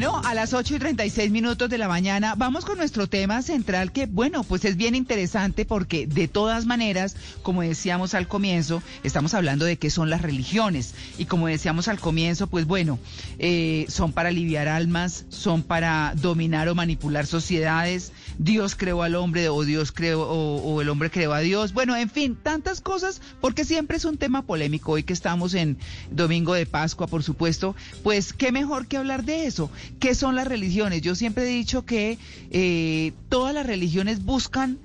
Bueno, a las 8 y 36 minutos de la mañana vamos con nuestro tema central que, bueno, pues es bien interesante porque de todas maneras, como decíamos al comienzo, estamos hablando de qué son las religiones. Y como decíamos al comienzo, pues bueno, eh, son para aliviar almas, son para dominar o manipular sociedades, Dios creó al hombre o Dios creó o, o el hombre creó a Dios, bueno, en fin, tantas cosas porque siempre es un tema polémico hoy que estamos en Domingo de Pascua, por supuesto, pues qué mejor que hablar de eso. ¿Qué son las religiones? Yo siempre he dicho que eh, todas las religiones buscan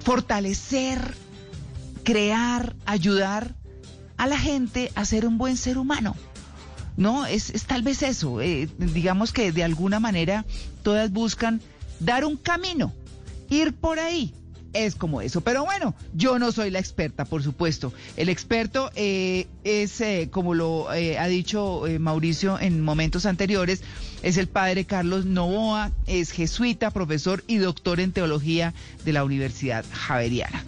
fortalecer, crear, ayudar a la gente a ser un buen ser humano. No, es, tal vez eso. Eh, digamos que de alguna manera todas buscan dar un camino, ir por ahí, es como eso. Pero bueno, yo no soy la experta, por supuesto. El experto eh, es, eh, como lo eh, ha dicho Mauricio en momentos anteriores, es el padre Carlos Novoa, es jesuita, profesor y doctor en teología de la Universidad Javeriana.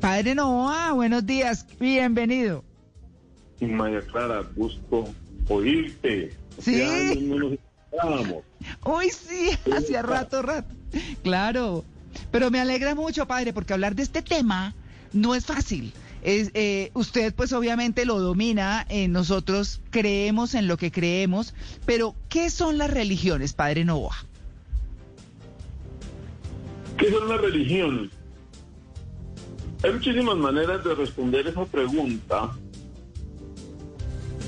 Padre Novoa, buenos días, bienvenido. María Clara, gusto oírte. Sí. Uy, sí, hacía rato, rato. Claro. Pero me alegra mucho, padre, porque hablar de este tema no es fácil. Es, eh, usted pues obviamente lo domina, eh, nosotros creemos en lo que creemos, pero ¿qué son las religiones, padre Novoa? ¿Qué son las religiones? Hay muchísimas maneras de responder esa pregunta.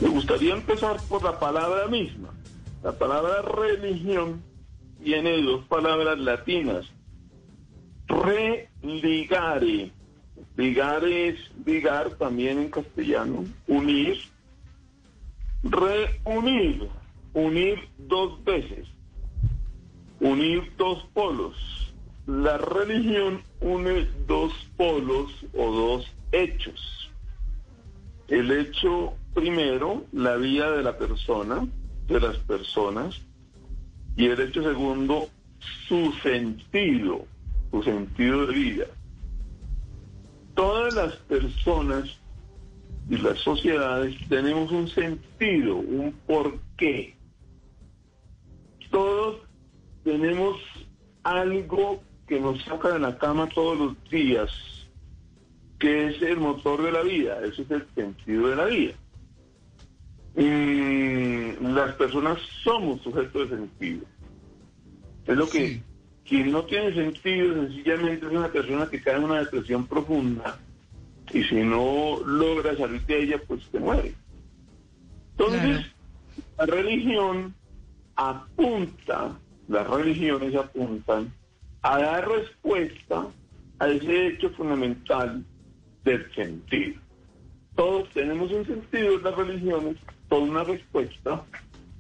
Me gustaría empezar por la palabra misma. La palabra religión viene de dos palabras latinas, religare. Ligar es ligar también en castellano, unir, reunir, unir dos veces, unir dos polos. La religión une dos polos o dos hechos. El hecho primero, la vida de la persona, de las personas, y el hecho segundo, su sentido, su sentido de vida. Todas las personas y las sociedades tenemos un sentido, un porqué. Todos tenemos algo que nos saca de la cama todos los días, que es el motor de la vida, ese es el sentido de la vida. Y las personas somos sujetos de sentido. Es lo que quien no tiene sentido sencillamente es una persona que cae en una depresión profunda y si no logra salir de ella, pues se muere. Entonces, la religión apunta, las religiones apuntan a dar respuesta a ese hecho fundamental del sentido. Todos tenemos un sentido en las religiones, toda una respuesta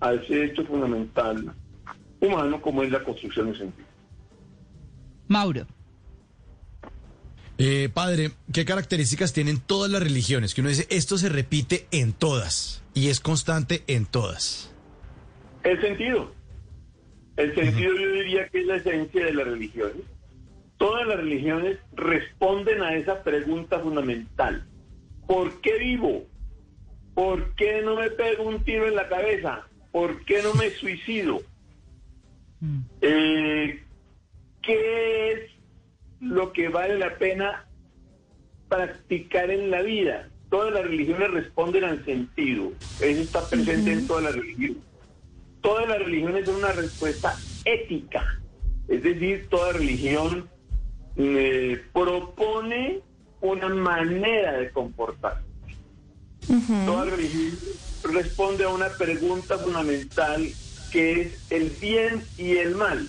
a ese hecho fundamental humano como es la construcción de sentido. Mauro. Eh, padre, ¿qué características tienen todas las religiones? Que uno dice, esto se repite en todas y es constante en todas. El sentido. El sentido yo diría que es la esencia de las religiones. Todas las religiones responden a esa pregunta fundamental. ¿Por qué vivo? ¿Por qué no me pego un tiro en la cabeza? ¿Por qué no me suicido? Mm. Eh, ¿Qué es lo que vale la pena practicar en la vida? Todas las religiones responden al sentido. Eso está presente en todas las religiones. Todas las religiones son una respuesta ética. Es decir, toda religión eh, propone una manera de comportarse. Toda religión responde a una pregunta fundamental que es el bien y el mal.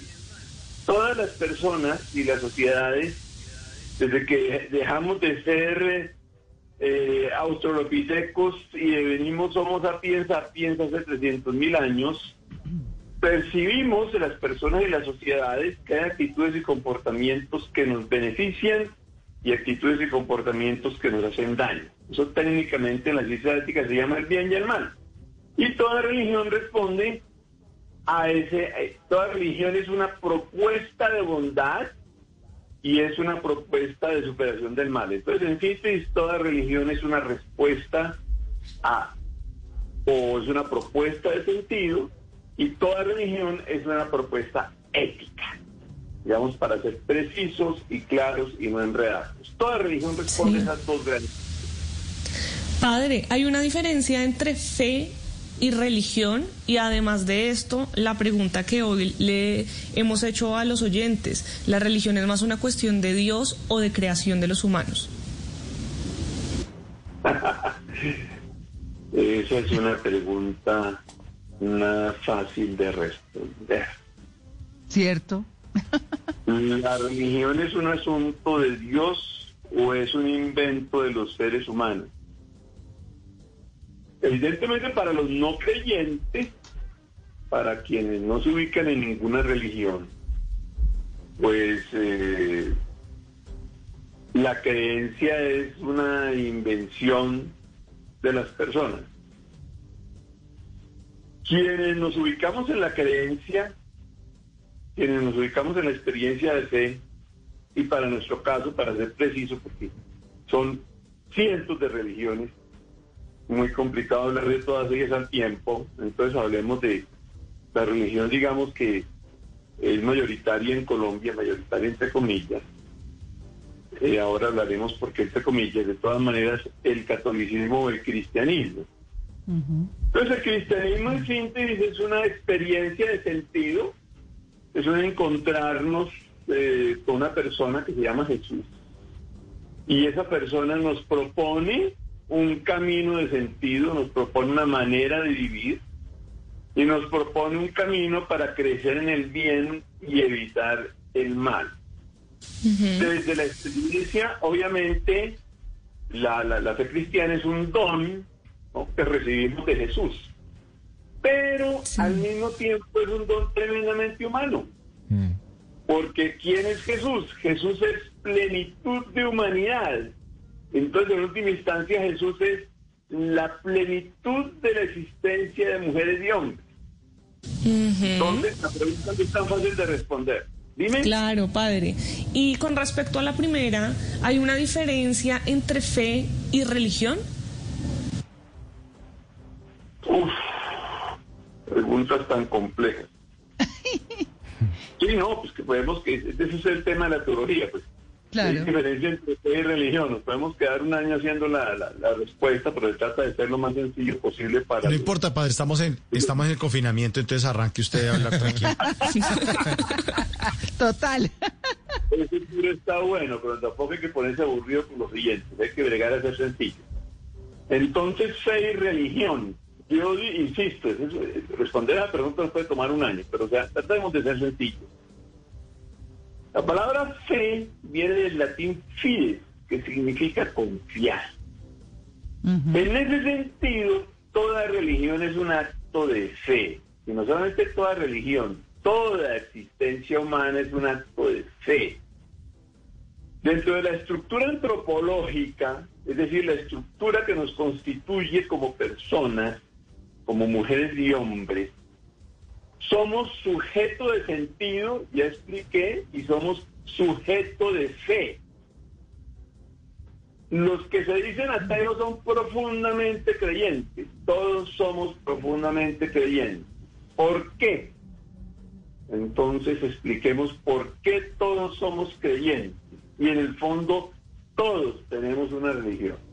Todas las personas y las sociedades, desde que dejamos de ser eh, australopitecos y venimos Homo sapiens sapiens hace 300 mil años, percibimos en las personas y las sociedades que hay actitudes y comportamientos que nos benefician y actitudes y comportamientos que nos hacen daño. Eso técnicamente en la ciencia ética se llama el bien y el mal. Y toda religión responde a ese, eh, toda religión es una propuesta de bondad y es una propuesta de superación del mal. Entonces, en síntesis, toda religión es una respuesta a, o es una propuesta de sentido, Y toda religión es una propuesta ética, digamos, para ser precisos y claros y no enredados. Toda religión responde a esas dos grandes. Padre, hay una diferencia entre fe y religión y además de esto, la pregunta que hoy le hemos hecho a los oyentes, ¿la religión es más una cuestión de Dios o de creación de los humanos? Esa es una pregunta nada fácil de responder. ¿Cierto? ¿La religión es un asunto de Dios o es un invento de los seres humanos? Evidentemente para los no creyentes, para quienes no se ubican en ninguna religión, pues eh, la creencia es una invención de las personas. Quienes nos ubicamos en la creencia, quienes nos ubicamos en la experiencia de fe, y para nuestro caso, para ser preciso, porque son cientos de religiones, muy complicado hablar de todas ellas al tiempo, entonces hablemos de la religión, digamos que es mayoritaria en Colombia, mayoritaria entre comillas. Eh, ahora hablaremos porque entre comillas, de todas maneras, el catolicismo o el cristianismo. Entonces el cristianismo en síntesis es una experiencia de sentido, es un encontrarnos eh, con una persona que se llama Jesús. Y esa persona nos propone un camino de sentido, nos propone una manera de vivir y nos propone un camino para crecer en el bien y evitar el mal. Desde la experiencia, obviamente, la, la, fe cristiana es un don que recibimos de Jesús, pero al mismo tiempo es un don tremendamente humano. Mm. Porque ¿quién es Jesús? Jesús es plenitud de humanidad entonces, en última instancia, Jesús es la plenitud de la existencia de mujeres y hombres. Entonces, la pregunta no es tan fácil de responder. Dime. Claro, padre. Y con respecto a la primera, ¿hay una diferencia entre fe y religión? Uf, preguntas tan complejas. sí, no, pues que podemos que ese es el tema de la teología, pues Claro. Hay diferencia entre fe y religión. Nos podemos quedar un año haciendo la, la, respuesta, pero se trata de ser lo más sencillo posible para... No importa, padre, estamos en, estamos en el confinamiento, entonces arranque usted a hablar tranquilo. Total. Ese tiro está bueno, pero tampoco hay que ponerse aburrido con los siguientes. Hay que bregar a ser sencillo. Entonces, fe y religión. Yo insisto, responder a la pregunta nos puede tomar un año, pero o sea, tratemos de ser sencillos. La palabra fe viene del latín fides, que significa confiar. En ese sentido, toda religión es un acto de fe. Y no solamente toda religión, toda existencia humana es un acto de fe. Dentro de la estructura antropológica, es decir, la estructura que nos constituye como personas, como mujeres y hombres, somos sujeto de sentido, ya expliqué, y somos sujeto de fe. Los que se dicen ateos son profundamente creyentes. Todos somos profundamente creyentes. ¿Por qué? Entonces expliquemos por qué todos somos creyentes. Y en el fondo todos tenemos una religión.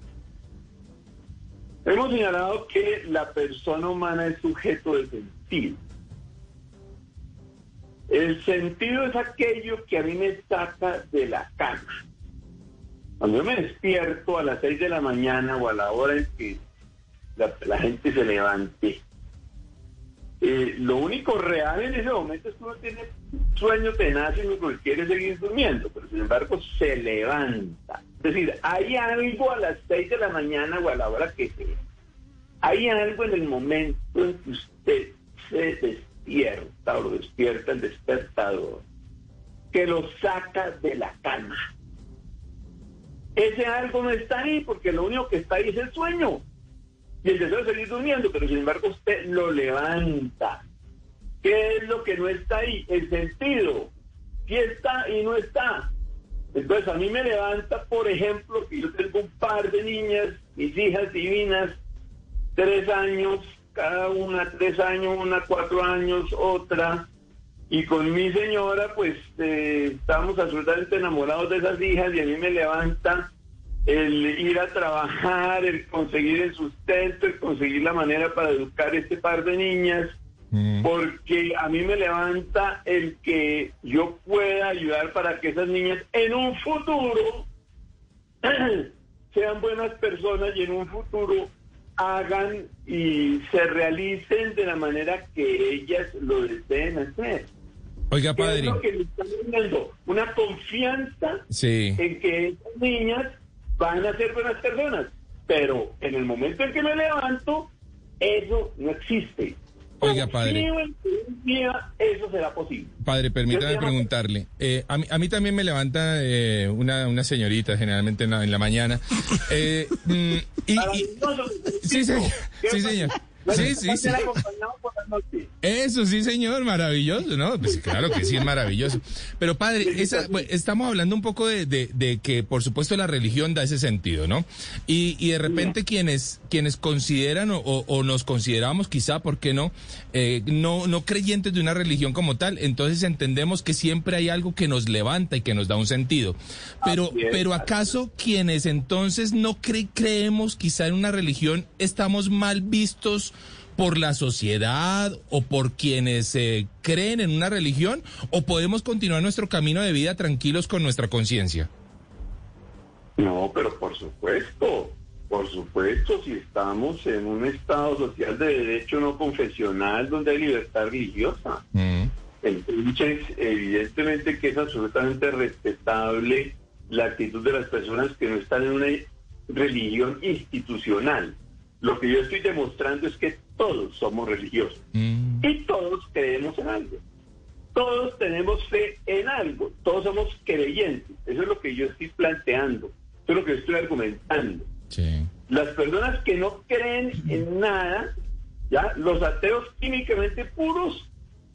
Hemos señalado que la persona humana es sujeto de sentido. El sentido es aquello que a mí me saca de la cama. Cuando yo me despierto a las 6 de la mañana o a la hora en que la, gente se levante, eh, lo único real en ese momento es que uno tiene sueño tenaz y lo que quiere seguir durmiendo, pero sin embargo se levanta. Es decir, hay algo a las 6 de la mañana o a la hora que sea. Hay algo en el momento en que usted se despierta o lo despierta el despertador, que lo saca de la cama. Ese algo no está ahí porque lo único que está ahí es el sueño. Y el deseo de seguir durmiendo, pero sin embargo usted lo levanta. ¿Qué es lo que no está ahí? El sentido. Si está y no está. Entonces a mí me levanta, por ejemplo, que yo tengo un par de niñas, mis hijas divinas, tres años, cada una tres años, una cuatro años, otra. Y con mi señora, pues eh, estábamos absolutamente enamorados de esas hijas y a mí me levanta el ir a trabajar, el conseguir el sustento, el conseguir la manera para educar este par de niñas, Mm. porque a mí me levanta el que yo pueda ayudar para que esas niñas en un futuro sean buenas personas y en un futuro hagan y se realicen de la manera que ellas lo deseen hacer. Oiga, ¿Qué es padre. lo que le están dando? Una confianza Sí. en que esas niñas van a ser buenas personas. Pero en el momento en que me levanto, eso no existe. Oiga, padre. Eso será posible. Padre, permítame preguntarle. eh, a, mí, a mí también me levanta eh, una, una señorita, generalmente en la, en la mañana. Eh, mm, y, y- sí, señor. ¿Qué Sí, señor. Bueno, Sí, sí, sí. ser acompañado por la noche. Eso sí, señor, maravilloso, ¿no? Pues claro que sí, es maravilloso. Pero padre, esa, estamos hablando un poco de, de- de que, por supuesto, la religión da ese sentido, ¿no? Y, y de repente quienes, quienes consideran o, o- o nos consideramos quizá, ¿por qué no? Eh, no? No creyentes de una religión como tal, entonces entendemos que siempre hay algo que nos levanta y que nos da un sentido. Pero, es, pero ¿acaso quienes entonces no cre- creemos quizá en una religión estamos mal vistos? Por la sociedad o por quienes eh, creen en una religión o podemos continuar nuestro camino de vida tranquilos con nuestra conciencia? No, pero por supuesto, por supuesto, si estamos en un Estado social de derecho no confesional donde hay libertad religiosa. Mm, Entonces, evidentemente que es absolutamente respetable la actitud de las personas que no están en una religión institucional. Lo que yo estoy demostrando es que todos somos religiosos mm, y todos creemos en algo. Todos tenemos fe en algo, todos somos creyentes. Eso es lo que yo estoy planteando, eso es lo que estoy argumentando. sí. Las personas que no creen en nada, ya los ateos químicamente puros,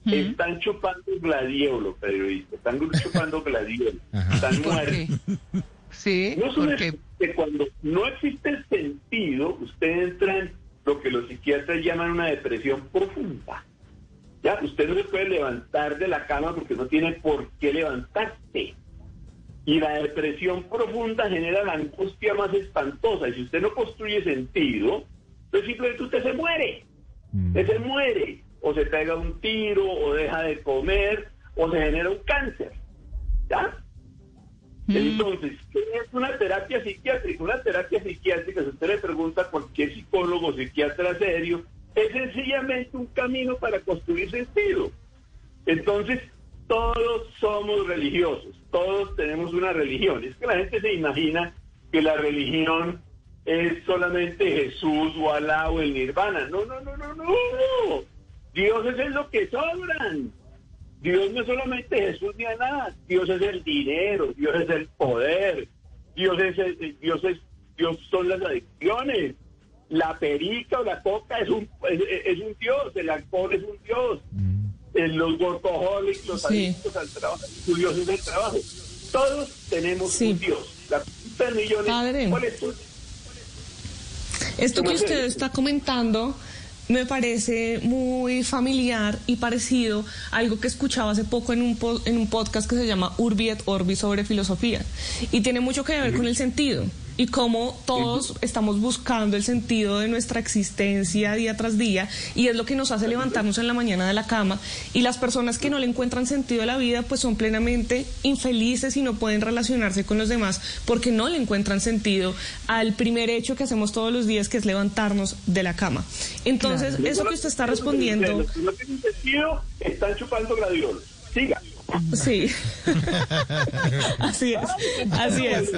están chupando gladiolo, periodista, están chupando gladiolo, están ¿Por muertos. Sí, No porque que cuando no existe el sentido, usted entra en lo que los psiquiatras llaman una depresión profunda. Ya, usted no se puede levantar de la cama porque no tiene por qué levantarse. Y la depresión profunda genera la angustia más espantosa. Y si usted no construye sentido, pues simplemente usted se muere. Mm. Usted se muere. O se pega un tiro, o deja de comer, o se genera un cáncer. ¿Ya? Entonces, ¿qué es una terapia psiquiátrica? Una terapia psiquiátrica, si usted le pregunta a cualquier psicólogo o psiquiatra serio, es sencillamente un camino para construir sentido. Entonces, todos somos religiosos, todos tenemos una religión. Es que la gente se imagina que la religión es solamente Jesús o Alá o el Nirvana. No, no, no, no, no. Dios es lo que sobran. Dios no es solamente Jesús ni Alá, Dios es el dinero, Dios es el poder, Dios es el- Dios es Dios son las adicciones. La perica o la coca es un es, es un dios, el alcohol es un dios, Mm. eh, los workaholics, los Sí. adictos al trabajo, su dios es el trabajo. Todos tenemos Sí. un dios. La pregunta del millón es, Padre. ¿cuál es tu Esto que ¿Cómo es usted está comentando me parece muy familiar y parecido a algo que escuchaba hace poco en un, po- en un podcast que se llama Urbi et Orbi sobre filosofía. Y tiene mucho que ver con el sentido y cómo todos estamos buscando el sentido de nuestra existencia día tras día y es lo que nos hace levantarnos en la mañana de la cama. Y las personas que no le encuentran sentido a la vida pues son plenamente infelices y no pueden relacionarse con los demás porque no le encuentran sentido al primer hecho que hacemos todos los días que es levantarnos de la cama. Entonces, eso que usted está respondiendo... Los que no tienen sentido están chupando gladiolos. Siga. Sí. así es. Así es.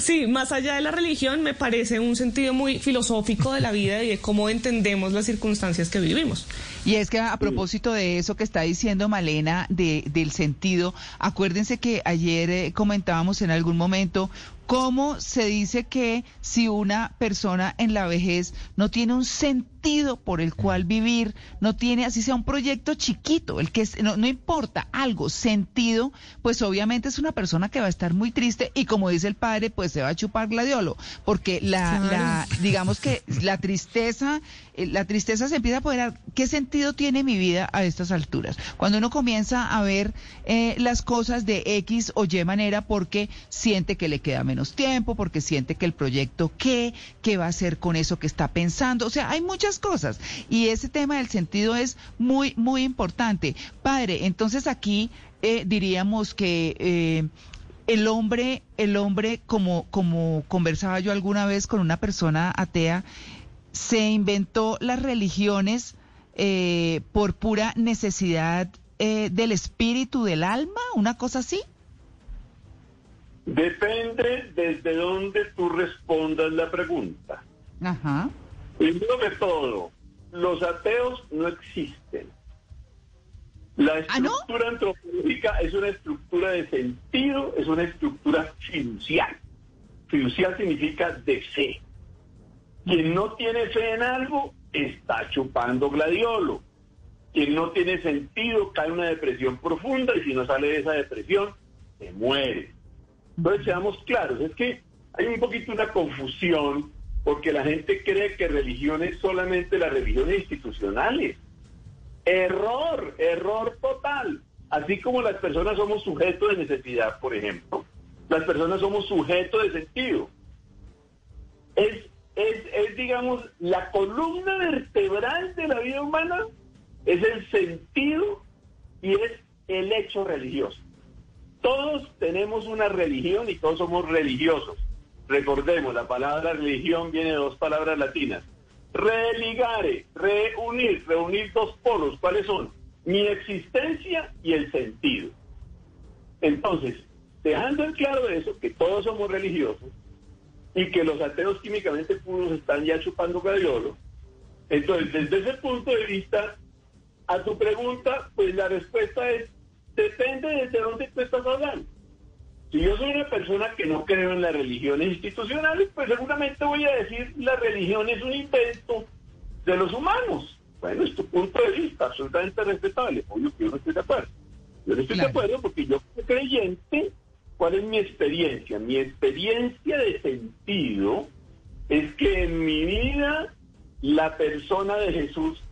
Sí, más allá de la religión, me parece un sentido muy filosófico de la vida y de cómo entendemos las circunstancias que vivimos. Y es que a propósito de eso que está diciendo Malena, de, del sentido, acuérdense que ayer eh, comentábamos en algún momento cómo se dice que si una persona en la vejez no tiene un sentido por el cual vivir, no tiene, así sea un proyecto chiquito, el que es- no, no importa, algo, sentido, pues obviamente es una persona que va a estar muy triste y como dice el padre, pues se va a chupar gladiolo, porque la, Claro. la digamos que la tristeza eh, la tristeza se empieza a poder, ¿qué sentido tiene mi vida a estas alturas? Cuando uno comienza a ver eh, las cosas de X o Y manera porque siente que le queda menos tiempo, porque siente que el proyecto qué, qué va a hacer con eso que está pensando, o sea, hay muchas cosas y ese tema del sentido es muy, muy importante. Padre, entonces aquí eh, diríamos que el hombre, el hombre, como, como conversaba yo alguna vez con una persona atea, se inventó las religiones eh, por pura necesidad eh, del espíritu, del alma, una cosa así. Depende desde dónde tú respondas la pregunta. Ajá. Primero que todo, los ateos no existen. La ¿Ah, estructura antropológica es una estructura de sentido, es una estructura fiducial. Fiducial significa de fe. Quien no tiene fe en algo está chupando gladiolo. Quien no tiene sentido cae en una depresión profunda y si no sale de esa depresión, se muere. Entonces seamos claros, es que hay un poquito una confusión porque la gente cree que religión es solamente las religiones institucionales. Error, error total. Así como las personas somos sujetos de necesidad, por ejemplo, las personas somos sujetos de sentido. Es, es, es, digamos, la columna vertebral de la vida humana, es el sentido y es el hecho religioso. Todos tenemos una religión y todos somos religiosos. Recordemos, la palabra religión viene de dos palabras latinas, Religare, reunir, reunir dos polos. ¿Cuáles son? Mi existencia y el sentido. Entonces, dejando en claro eso, que todos somos religiosos y que los ateos químicamente puros están ya chupando gladiolo, entonces, desde ese punto de vista, a tu pregunta, pues la respuesta es, depende desde dónde tú estás hablando. Si yo soy una persona que no creo en las religiones institucionales, pues seguramente voy a decir la religión es un invento de los humanos. Bueno, es tu punto de vista, absolutamente respetable. Obvio que yo no estoy de acuerdo. Yo no estoy de acuerdo porque yo soy creyente, ¿cuál es mi experiencia? Mi experiencia de sentido es que en mi vida la persona de Jesús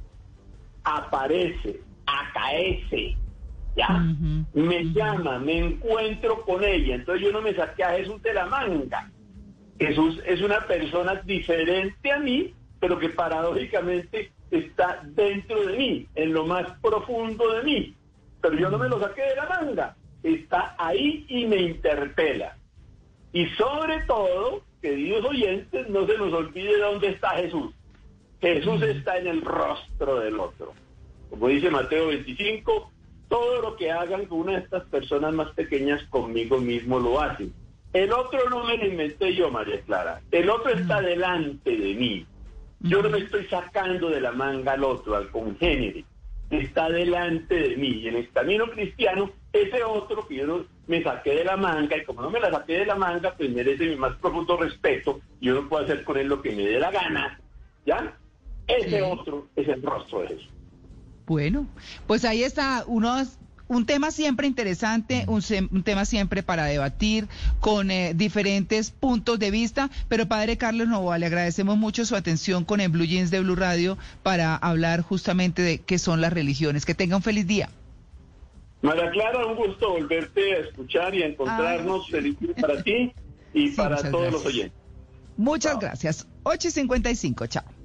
aparece, acaece, me llama, me encuentro con ella. Entonces yo no me saqué a Jesús de la manga. Jesús es una persona diferente a mí, pero que paradójicamente está dentro de mí, en lo más profundo de mí. Pero yo no me lo saqué de la manga. Está ahí y me interpela. Y sobre todo, queridos oyentes, no se nos olvide dónde está Jesús. Jesús está en el rostro del otro. Como dice Mateo 25, todo lo que hagan con una de estas personas más pequeñas conmigo mismo lo hacen. El otro no me lo inventé yo, María Clara. El otro está delante de mí. Yo no me estoy sacando de la manga al otro, al congénere. Está delante de mí. Y en el camino cristiano, ese otro que yo no me saqué de la manga, y como no me la saqué de la manga, pues merece mi más profundo respeto. Yo no puedo hacer con él lo que me dé la gana. ¿Ya? Ese otro es el rostro de eso. Bueno, pues ahí está unos un tema siempre interesante, un, tema siempre para debatir con eh, diferentes puntos de vista, pero padre Carlos Novoa, le agradecemos mucho su atención con el Blue Jeans de Blue Radio para hablar justamente de qué son las religiones. Que tenga un feliz día. María Clara, un gusto volverte a escuchar y a encontrarnos. Feliz día para ti y para todos los oyentes. Muchas gracias. 8 y 55, chao.